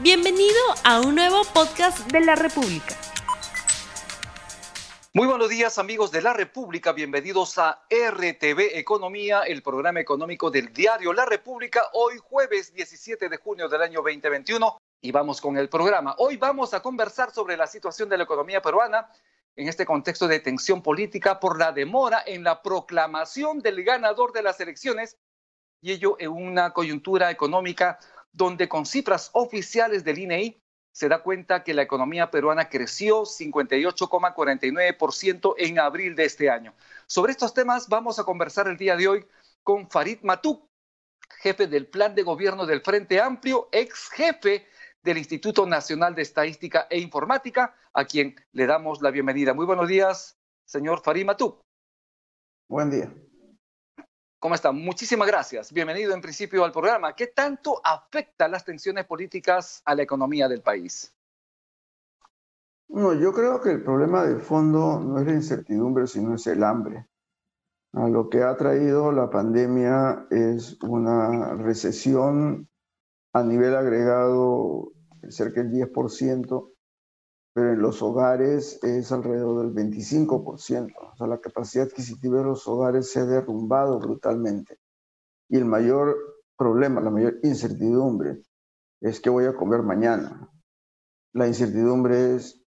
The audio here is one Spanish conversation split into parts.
Bienvenido a un nuevo podcast de la República. Muy buenos días amigos de la República, bienvenidos a RTV Economía, el programa económico del diario La República, hoy jueves 17 de junio del año 2021 y vamos con el programa. Hoy vamos a conversar sobre la situación de la economía peruana en este contexto de tensión política por la demora en la proclamación del ganador de las elecciones y ello en una coyuntura económica donde con cifras oficiales del INEI se da cuenta que la economía peruana creció 58,49% en abril de este año. Sobre estos temas vamos a conversar el día de hoy con Farid Matuk, jefe del Plan de Gobierno del Frente Amplio, ex jefe del Instituto Nacional de Estadística e Informática, a quien le damos la bienvenida. Muy buenos días, señor Farid Matuk. Buen día. ¿Cómo está? Muchísimas gracias. Bienvenido en principio al programa. ¿Qué tanto afecta las tensiones políticas a la economía del país? No, yo creo que el problema de fondo no es la incertidumbre, sino es el hambre. A lo que ha traído la pandemia es una recesión a nivel agregado cerca del 10%, pero en los hogares es alrededor del 25%. O sea, la capacidad adquisitiva de los hogares se ha derrumbado brutalmente. Y el mayor problema, la mayor incertidumbre es qué voy a comer mañana. La incertidumbre es,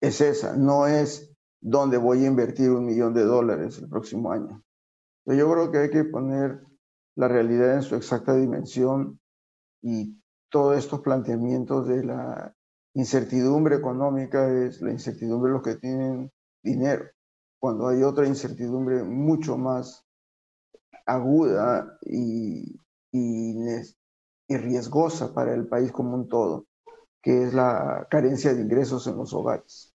es esa, no es dónde voy a invertir un millón de dólares el próximo año. Yo creo que hay que poner la realidad en su exacta dimensión y todos estos planteamientos de la incertidumbre económica es la incertidumbre de los que tienen dinero, cuando hay otra incertidumbre mucho más aguda y, y, y riesgosa para el país como un todo, que es la carencia de ingresos en los hogares.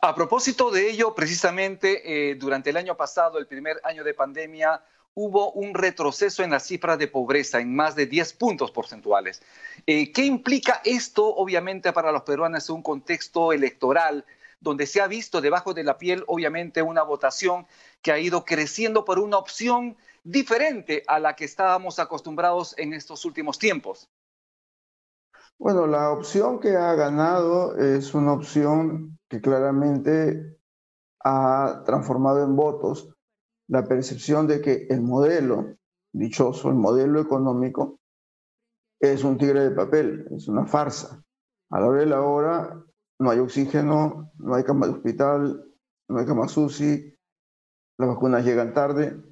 A propósito de ello, precisamente eh, durante el año pasado, el primer año de pandemia, hubo un retroceso en las cifras de pobreza en más de 10 puntos porcentuales. Eh, ¿Qué implica esto, obviamente, para los peruanos en un contexto electoral donde se ha visto debajo de la piel, obviamente, una votación que ha ido creciendo por una opción diferente a la que estábamos acostumbrados en estos últimos tiempos? Bueno, la opción que ha ganado es una opción que claramente ha transformado en votos la percepción de que el modelo dichoso, el modelo económico, es un tigre de papel, es una farsa. A la hora de la hora no hay oxígeno, no hay cama de hospital, no hay cama SUSI, las vacunas llegan tarde.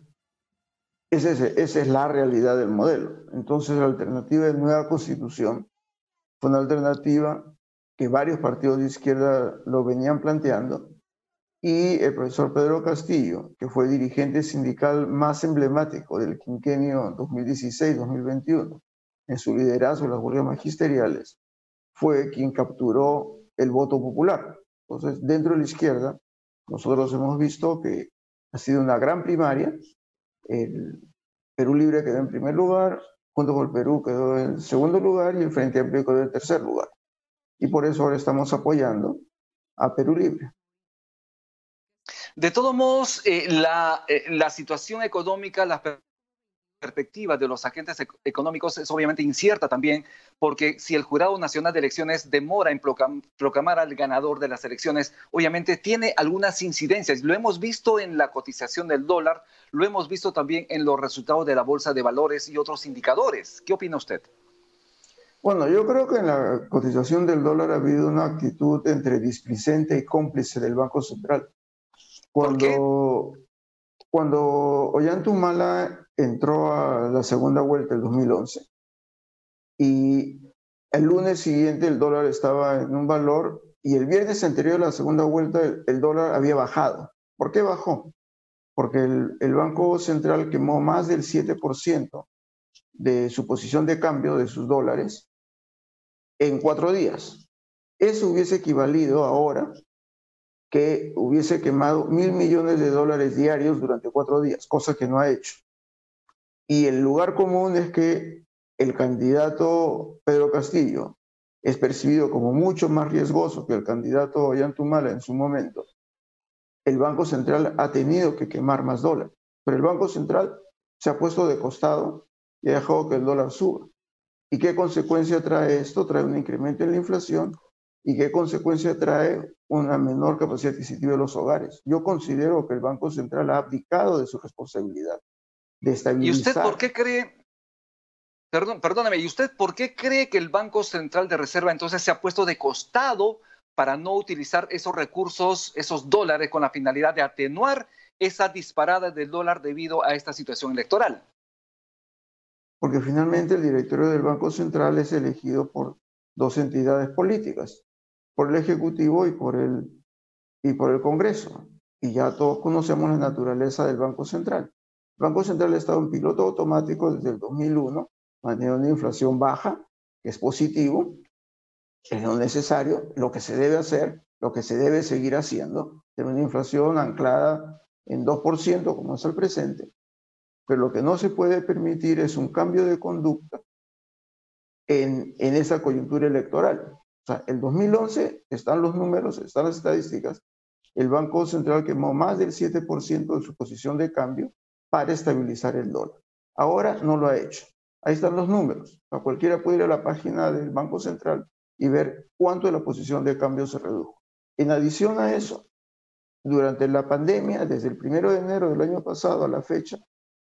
esa es la realidad del modelo. Entonces la alternativa de nueva constitución fue una alternativa que varios partidos de izquierda lo venían planteando y el profesor Pedro Castillo, que fue dirigente sindical más emblemático del quinquenio 2016-2021, en su liderazgo en las huelgas magisteriales, fue quien capturó el voto popular. Entonces, dentro de la izquierda, nosotros hemos visto que ha sido una gran primaria. El Perú Libre quedó en primer lugar, junto con el Perú quedó en segundo lugar y el Frente Amplio quedó en tercer lugar. Y por eso ahora estamos apoyando a Perú Libre. De todos modos, eh, la, eh, la, situación económica, las perspectivas de los agentes económicos es obviamente incierta también, porque si el Jurado Nacional de Elecciones demora en proclamar al ganador de las elecciones, obviamente tiene algunas incidencias. Lo hemos visto en la cotización del dólar, lo hemos visto también en los resultados de la Bolsa de Valores y otros indicadores. ¿Qué opina usted? Bueno, yo creo que en la cotización del dólar ha habido una actitud entre displicente y cómplice del Banco Central. Cuando, cuando Ollantumala entró a la segunda vuelta el 2011 y el lunes siguiente el dólar estaba en un valor y el viernes anterior a la segunda vuelta el, dólar había bajado. ¿Por qué bajó? Porque el, el Banco Central quemó más del 7% de su posición de cambio de sus dólares en cuatro días. Eso hubiese equivalido ahora que hubiese quemado mil millones de dólares diarios durante cuatro días, cosa que no ha hecho. Y el lugar común es que el candidato Pedro Castillo es percibido como mucho más riesgoso que el candidato Ollantumala en su momento. El Banco Central ha tenido que quemar más dólares, pero el Banco Central se ha puesto de costado y ha dejado que el dólar suba. ¿Y qué consecuencia trae esto? Trae un incremento en la inflación y qué consecuencia trae una menor capacidad adquisitiva de los hogares. Yo considero que el Banco Central ha abdicado de su responsabilidad de estabilizar. ¿Y usted por qué cree, perdón, perdóname, ¿y usted por qué cree que el Banco Central de Reserva entonces se ha puesto de costado para no utilizar esos recursos, esos dólares, con la finalidad de atenuar esa disparada del dólar debido a esta situación electoral? Porque finalmente el directorio del Banco Central es elegido por dos entidades políticas, por el Ejecutivo y por el, y por el Congreso. Y ya todos conocemos la naturaleza del Banco Central. El Banco Central ha estado en piloto automático desde el 2001, manteniendo una inflación baja, que es positivo, es lo necesario, lo que se debe hacer, lo que se debe seguir haciendo, tener una inflación anclada en 2%, como es el presente, pero lo que no se puede permitir es un cambio de conducta en, en esa coyuntura electoral. O sea, el 2011 están los números, están las estadísticas, el Banco Central quemó más del 7% de su posición de cambio para estabilizar el dólar. Ahora no lo ha hecho. Ahí están los números. A cualquiera puede ir a la página del Banco Central y ver cuánto de la posición de cambio se redujo. En adición a eso, durante la pandemia, desde el primero de enero del año pasado a la fecha,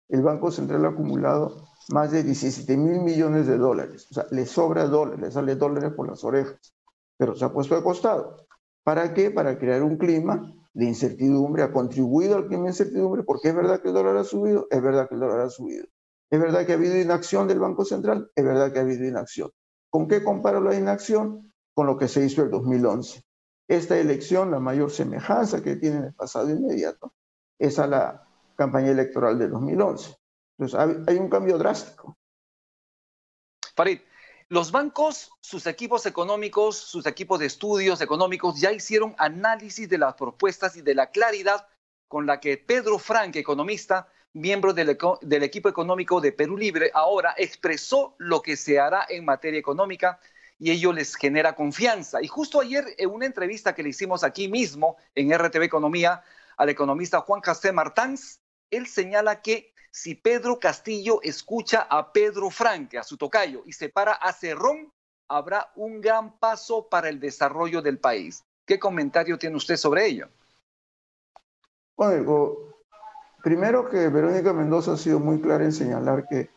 el Banco Central ha acumulado más de 17 mil millones de dólares. O sea, le sobra dólares, le sale dólares por las orejas, pero se ha puesto de costado. ¿Para qué? Para crear un clima de incertidumbre, ha contribuido al clima de incertidumbre, porque es verdad que el dólar ha subido, es verdad que el dólar ha subido. Es verdad que ha habido inacción del Banco Central, es verdad que ha habido inacción. ¿Con qué comparo la inacción? Con lo que se hizo el 2011. Esta elección, la mayor semejanza que tiene en el pasado inmediato, es a la campaña electoral de 2011. Entonces, hay un cambio drástico. Farid, los bancos, sus equipos económicos, sus equipos de estudios económicos ya hicieron análisis de las propuestas y de la claridad con la que Pedro Frank, economista, miembro del, del, equipo económico de Perú Libre, ahora expresó lo que se hará en materia económica y ello les genera confianza. Y justo ayer, en una entrevista que le hicimos aquí mismo en RTV Economía al economista Juan Casté Martans, él señala que si Pedro Castillo escucha a Pedro Franque, a su tocayo, y se para a Cerrón, habrá un gran paso para el desarrollo del país. ¿Qué comentario tiene usted sobre ello? Bueno, primero que Verónica Mendoza ha sido muy clara en señalar que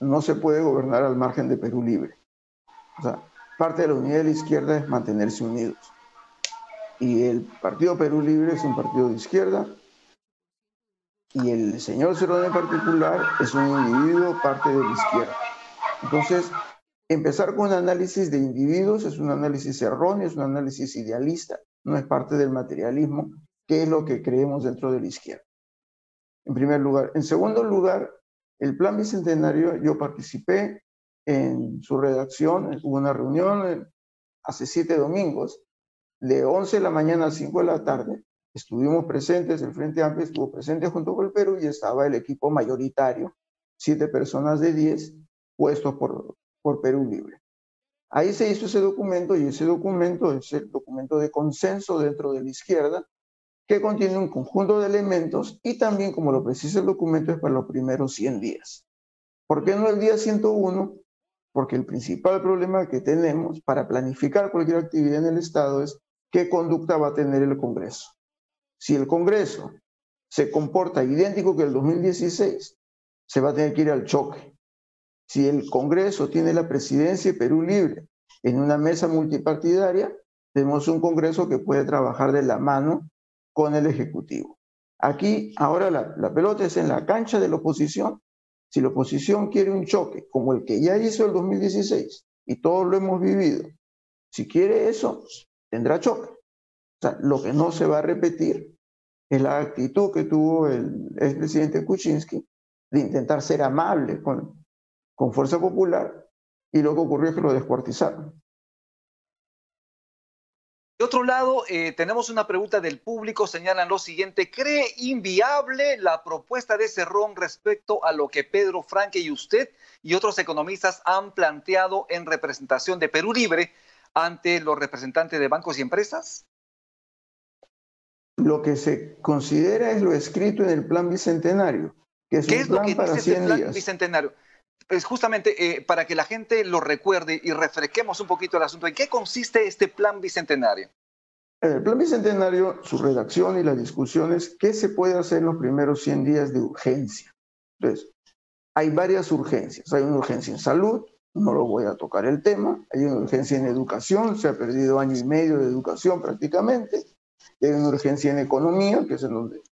no se puede gobernar al margen de Perú libre. O sea, parte de la unidad de la izquierda es mantenerse unidos. Y el Partido Perú Libre es un partido de izquierda y el señor Cerrón en particular es un individuo parte de la izquierda. Entonces, empezar con un análisis de individuos es un análisis erróneo, es un análisis idealista, no es parte del materialismo, que es lo que creemos dentro de la izquierda. En primer lugar. En segundo lugar, el plan bicentenario, yo participé en su redacción, hubo una reunión hace siete domingos, de 11 de la mañana a 5 de la tarde, estuvimos presentes, el Frente Amplio estuvo presente junto con el Perú y estaba el equipo mayoritario, siete personas de diez, puestos por, por Perú Libre. Ahí se hizo ese documento y ese documento es el documento de consenso dentro de la izquierda que contiene un conjunto de elementos y también, como lo precisa el documento, es para los primeros 100 días. ¿Por qué no el día 101? Porque el principal problema que tenemos para planificar cualquier actividad en el Estado es qué conducta va a tener el Congreso. Si el Congreso se comporta idéntico que el 2016, se va a tener que ir al choque. Si el Congreso tiene la presidencia de Perú Libre en una mesa multipartidaria, tenemos un Congreso que puede trabajar de la mano con el Ejecutivo. Aquí, ahora la, la pelota es en la cancha de la oposición. Si la oposición quiere un choque como el que ya hizo el 2016, y todos lo hemos vivido, si quiere eso, tendrá choque. Lo que no se va a repetir es la actitud que tuvo el expresidente Kuczynski de intentar ser amable con, con Fuerza Popular y lo que ocurrió es que lo descuartizaron. De otro lado, eh, tenemos una pregunta del público, señalan lo siguiente, ¿cree inviable la propuesta de Cerrón respecto a lo que Pedro Franque y usted y otros economistas han planteado en representación de Perú Libre ante los representantes de bancos y empresas? Lo que se considera es lo escrito en el plan bicentenario, que es un plan para 100 plan Bicentenario. pues justamente eh, para que la gente lo recuerde y refresquemos un poquito el asunto, ¿en qué consiste este plan bicentenario? El plan bicentenario, su redacción y las discusiones, ¿qué se puede hacer en los primeros 100 días de urgencia? Entonces, hay varias urgencias. Hay una urgencia en salud, no lo voy a tocar el tema. Hay una urgencia en educación, se ha perdido año y medio de educación prácticamente. Y hay una urgencia en economía, que es en donde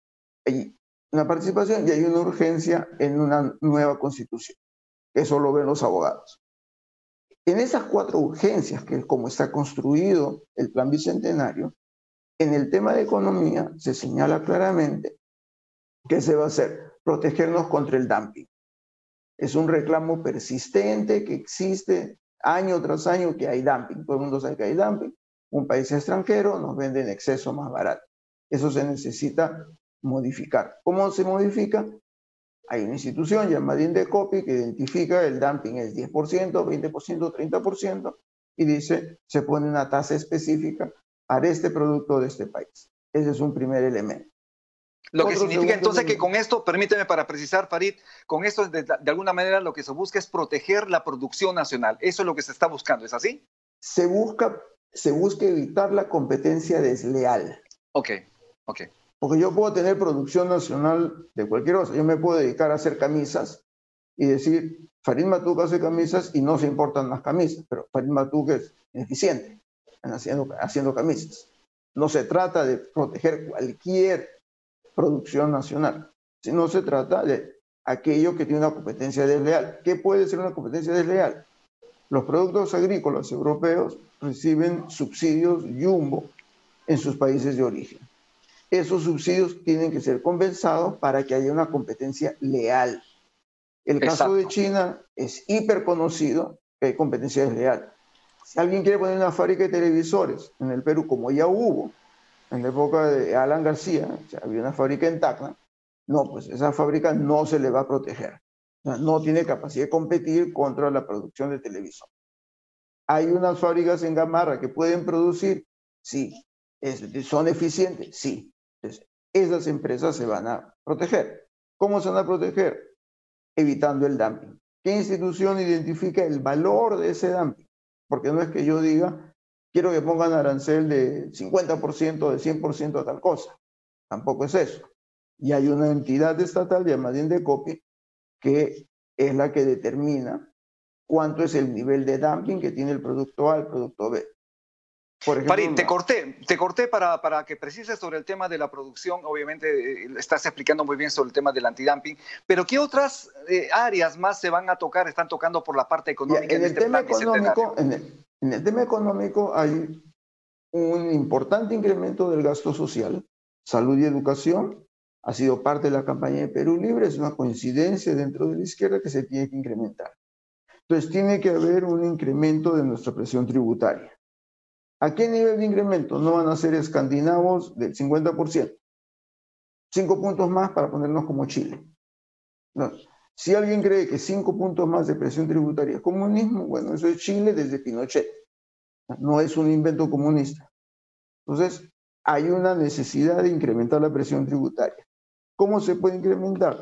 hay una participación, y hay una urgencia en una nueva constitución. Eso lo ven los abogados. En esas cuatro urgencias, que es como está construido el plan bicentenario, en el tema de economía se señala claramente que se va a hacer protegernos contra el dumping. Es un reclamo persistente que existe año tras año que hay dumping. Todo el mundo sabe que hay dumping. Un país extranjero nos vende en exceso más barato. Eso se necesita modificar. ¿Cómo se modifica? Hay una institución llamada Indecopi que identifica el dumping es 10%, 20%, 30% y dice, se pone una tasa específica para este producto de este país. Ese es un primer elemento. Lo que significa entonces que con esto, permíteme para precisar, Farid, con esto de, de, alguna manera lo que se busca es proteger la producción nacional. Eso es lo que se está buscando, ¿es así? Se busca, se busca evitar la competencia desleal. Ok, ok. Porque yo puedo tener producción nacional de cualquier cosa. Yo me puedo dedicar a hacer camisas y decir, Farid Matuk hace camisas y no se importan las camisas, pero Farid Matuk es eficiente en haciendo, haciendo camisas. No se trata de proteger cualquier producción nacional, sino se trata de aquello que tiene una competencia desleal. ¿Qué puede ser una competencia desleal? Los productos agrícolas europeos reciben subsidios jumbo en sus países de origen esos subsidios tienen que ser compensados para que haya una competencia leal. El caso de China es hiper conocido que hay competencia desleal. Si alguien quiere poner una fábrica de televisores en el Perú, como ya hubo en la época de Alan García, o sea, había una fábrica en Tacna, no, pues esa fábrica no se le va a proteger. no tiene capacidad de competir contra la producción de televisores. Hay unas fábricas en Gamarra que pueden producir, sí. ¿Son eficientes? Sí esas empresas se van a proteger. ¿Cómo se van a proteger? Evitando el dumping. ¿Qué institución identifica el valor de ese dumping? Porque no es que yo diga, quiero que pongan arancel de 50%, de 100% a tal cosa. Tampoco es eso. Y hay una entidad estatal llamada Indecopi que es la que determina cuánto es el nivel de dumping que tiene el producto A, el producto B. Farid, te corté, te corté para, para que precises sobre el tema de la producción. Obviamente eh, estás explicando muy bien sobre el tema del antidumping, pero ¿qué otras eh, áreas más se van a tocar, están tocando por la parte económica? En, el, este tema económico, en, el, en el tema económico hay un importante incremento del gasto social, salud y educación. Ha sido parte de la campaña de Perú Libre, es una coincidencia dentro de la izquierda que se tiene que incrementar. Entonces tiene que haber un incremento de nuestra presión tributaria. ¿A qué nivel de incremento? No van a ser escandinavos del 50%. Cinco puntos más para ponernos como Chile. Si alguien cree que cinco puntos más de presión tributaria es comunismo, bueno, eso es Chile desde Pinochet. No es un invento comunista. Entonces, hay una necesidad de incrementar la presión tributaria. ¿Cómo se puede incrementar?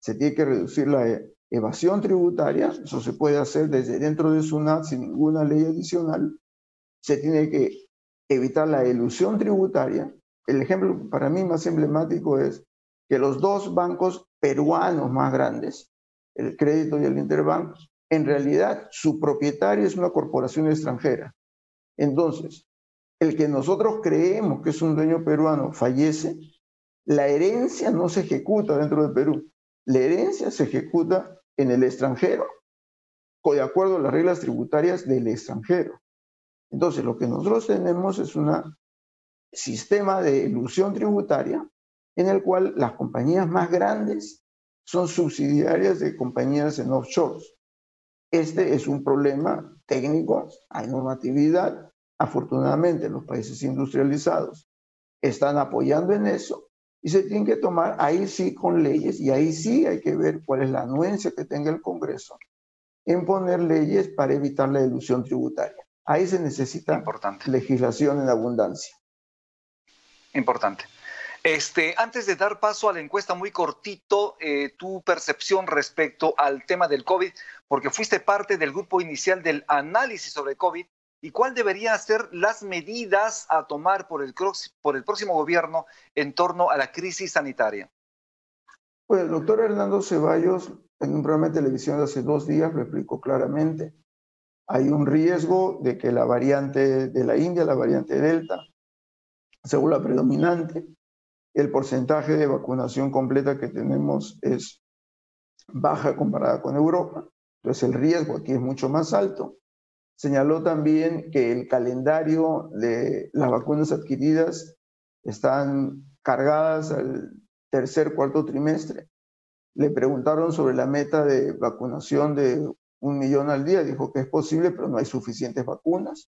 Se tiene que reducir la evasión tributaria. Eso se puede hacer desde dentro de SUNAT sin ninguna ley adicional se tiene que evitar la ilusión tributaria. El ejemplo para mí más emblemático es que los dos bancos peruanos más grandes, el crédito y el interbank, en realidad su propietario es una corporación extranjera. Entonces, el que nosotros creemos que es un dueño peruano fallece, la herencia no se ejecuta dentro de Perú. La herencia se ejecuta en el extranjero, de acuerdo a las reglas tributarias del extranjero. Entonces, lo que nosotros tenemos es un sistema de ilusión tributaria en el cual las compañías más grandes son subsidiarias de compañías en offshore. Este es un problema técnico, hay normatividad. Afortunadamente, los países industrializados están apoyando en eso y se tienen que tomar ahí sí con leyes y ahí sí hay que ver cuál es la anuencia que tenga el Congreso en poner leyes para evitar la ilusión tributaria. Ahí se necesita legislación en abundancia. Importante. Este, antes de dar paso a la encuesta muy cortito, eh, tu percepción respecto al tema del COVID, porque fuiste parte del grupo inicial del análisis sobre COVID, y cuál deberían ser las medidas a tomar por el, próximo gobierno en torno a la crisis sanitaria. Pues el doctor Hernando Ceballos, en un programa de televisión de hace dos días, lo explicó claramente. Hay un riesgo de que la variante de la India, la variante Delta, según la predominante, el porcentaje de vacunación completa que tenemos es baja comparada con Europa. Entonces el riesgo aquí es mucho más alto. Señaló también que el calendario de las vacunas adquiridas están cargadas al tercer, cuarto trimestre. Le preguntaron sobre la meta de vacunación de un millón al día. Dijo que es posible, pero no hay suficientes vacunas.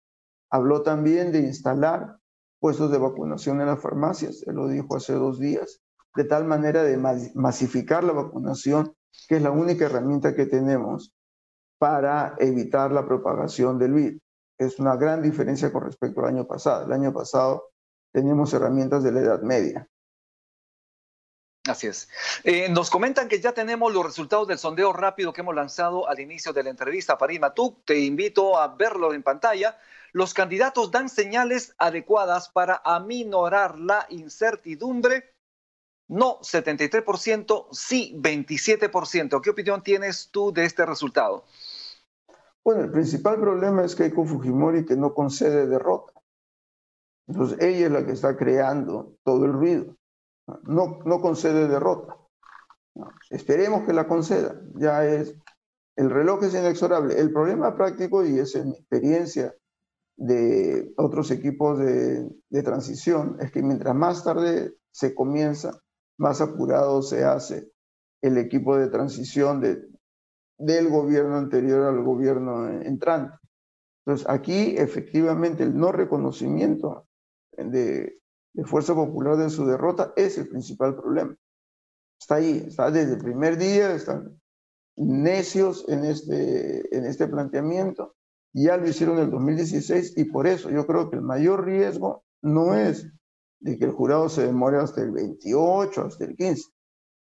Habló también de instalar puestos de vacunación en las farmacias, él lo dijo hace dos días, de tal manera de masificar la vacunación, que es la única herramienta que tenemos para evitar la propagación del virus. Es una gran diferencia con respecto al año pasado. El año pasado teníamos herramientas de la Edad Media. Así es. Eh, nos comentan que ya tenemos los resultados del sondeo rápido que hemos lanzado al inicio de la entrevista. Parima, tú te invito a verlo en pantalla los candidatos dan señales adecuadas para aminorar la incertidumbre. No 73%, sí 27%. ¿Qué opinión tienes tú de este resultado? Bueno, el principal problema es Keiko Fujimori que no concede derrota. Entonces, ella es la que está creando todo el ruido. No, no concede derrota. esperemos que la conceda. Ya es, el reloj es inexorable. El problema práctico, y es en mi experiencia de otros equipos de, transición es que mientras más tarde se comienza, más apurado se hace el equipo de transición de, del gobierno anterior al gobierno entrante. Entonces, aquí efectivamente el no reconocimiento de, de Fuerza Popular de su derrota es el principal problema. Está ahí, está desde el primer día, están necios en este, en este planteamiento ya lo hicieron en el 2016 y por eso yo creo que el mayor riesgo no es de que el jurado se demore hasta el 28, hasta el 15.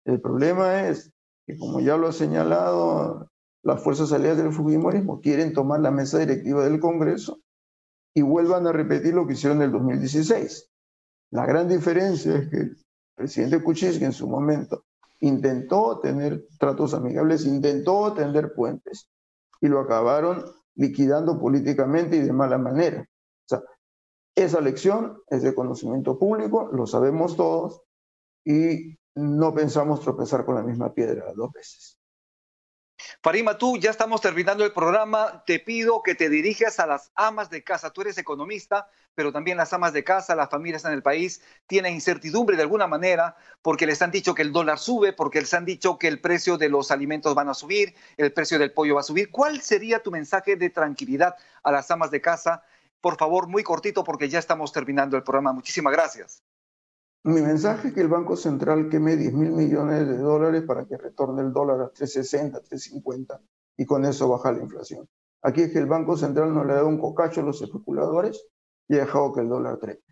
El problema es que, como ya lo ha señalado las fuerzas aliadas del Fujimorismo, quieren tomar la mesa directiva del Congreso y vuelvan a repetir lo que hicieron en el 2016. La gran diferencia es que el presidente Kuczynski en su momento intentó tener tratos amigables, intentó tender puentes y lo acabaron liquidando políticamente y de mala manera. O sea, esa lección es de conocimiento público, lo sabemos todos y no pensamos tropezar con la misma piedra dos veces. Farima, tú ya estamos terminando el programa. Te pido que te dirijas a las amas de casa. Tú eres economista, pero también las amas de casa, las familias en el país tienen incertidumbre de alguna manera porque les han dicho que el dólar sube, porque les han dicho que el precio de los alimentos van a subir, el precio del pollo va a subir. ¿Cuál sería tu mensaje de tranquilidad a las amas de casa? Por favor, muy cortito porque ya estamos terminando el programa. Muchísimas gracias. Mi mensaje es que el Banco Central queme 10 mil millones de dólares para que retorne el dólar a 360, 350 y con eso baja la inflación. Aquí es que el Banco Central no le da un cocacho a los especuladores y ha dejado que el dólar trepe.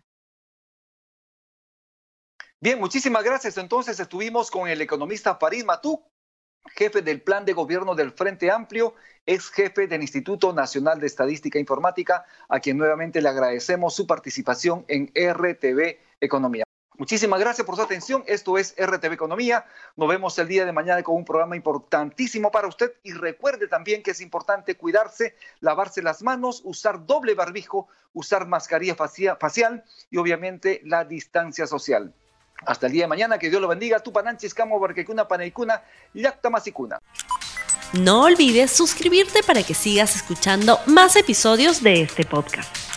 Bien, muchísimas gracias. Entonces estuvimos con el economista Farid Matú, jefe del plan de gobierno del Frente Amplio, ex jefe del Instituto Nacional de Estadística e Informática, a quien nuevamente le agradecemos su participación en RTV Economía. Muchísimas gracias por su atención. Esto es RTV Economía. Nos vemos el día de mañana con un programa importantísimo para usted. Y recuerde también que es importante cuidarse, lavarse las manos, usar doble barbijo, usar mascarilla facial y obviamente la distancia social. Hasta el día de mañana, que Dios lo bendiga. Tu pananchis camo barquecuna paneicuna, yacta masicuna. No olvides suscribirte para que sigas escuchando más episodios de este podcast.